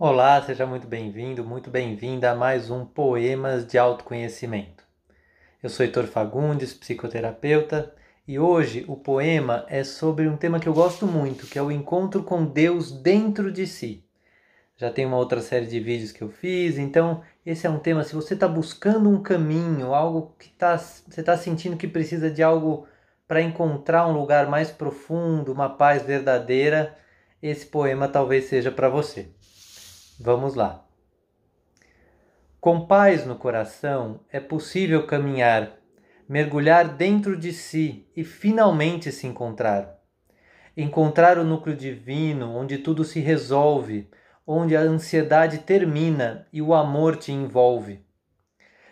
Olá, seja muito bem-vindo, muito bem-vinda a mais um Poemas de Autoconhecimento. Eu sou Heitor Fagundes, psicoterapeuta, e hoje o poema é sobre um tema que eu gosto muito, que é o encontro com Deus dentro de si. Já tem uma outra série de vídeos que eu fiz, então esse é um tema. Se você está buscando um caminho, algo que tá, você está sentindo que precisa de algo para encontrar um lugar mais profundo, uma paz verdadeira, esse poema talvez seja para você. Vamos lá. Com paz no coração é possível caminhar, mergulhar dentro de si e finalmente se encontrar. Encontrar o núcleo divino onde tudo se resolve, onde a ansiedade termina e o amor te envolve.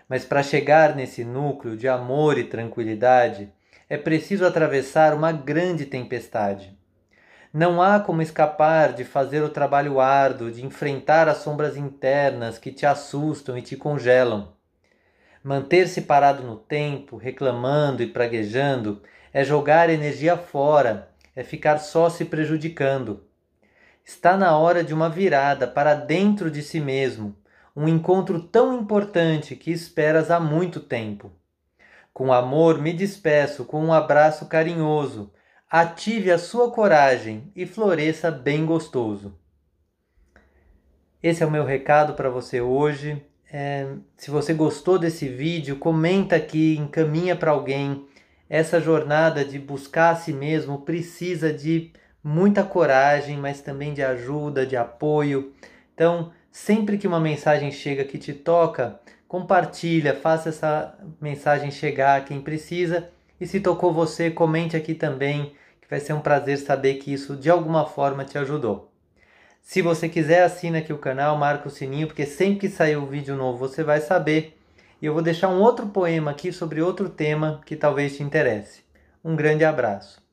Mas para chegar nesse núcleo de amor e tranquilidade, é preciso atravessar uma grande tempestade. Não há como escapar de fazer o trabalho árduo, de enfrentar as sombras internas que te assustam e te congelam. Manter-se parado no tempo, reclamando e praguejando, é jogar energia fora, é ficar só se prejudicando. Está na hora de uma virada para dentro de si mesmo, um encontro tão importante que esperas há muito tempo. Com amor me despeço com um abraço carinhoso ative a sua coragem e floresça bem gostoso. Esse é o meu recado para você hoje. É, se você gostou desse vídeo, comenta aqui, encaminha para alguém. Essa jornada de buscar a si mesmo precisa de muita coragem, mas também de ajuda, de apoio. Então, sempre que uma mensagem chega que te toca, compartilha, faça essa mensagem chegar a quem precisa e se tocou você, comente aqui também, que vai ser um prazer saber que isso de alguma forma te ajudou. Se você quiser, assina aqui o canal, marca o sininho, porque sempre que sair um vídeo novo você vai saber. E eu vou deixar um outro poema aqui sobre outro tema que talvez te interesse. Um grande abraço.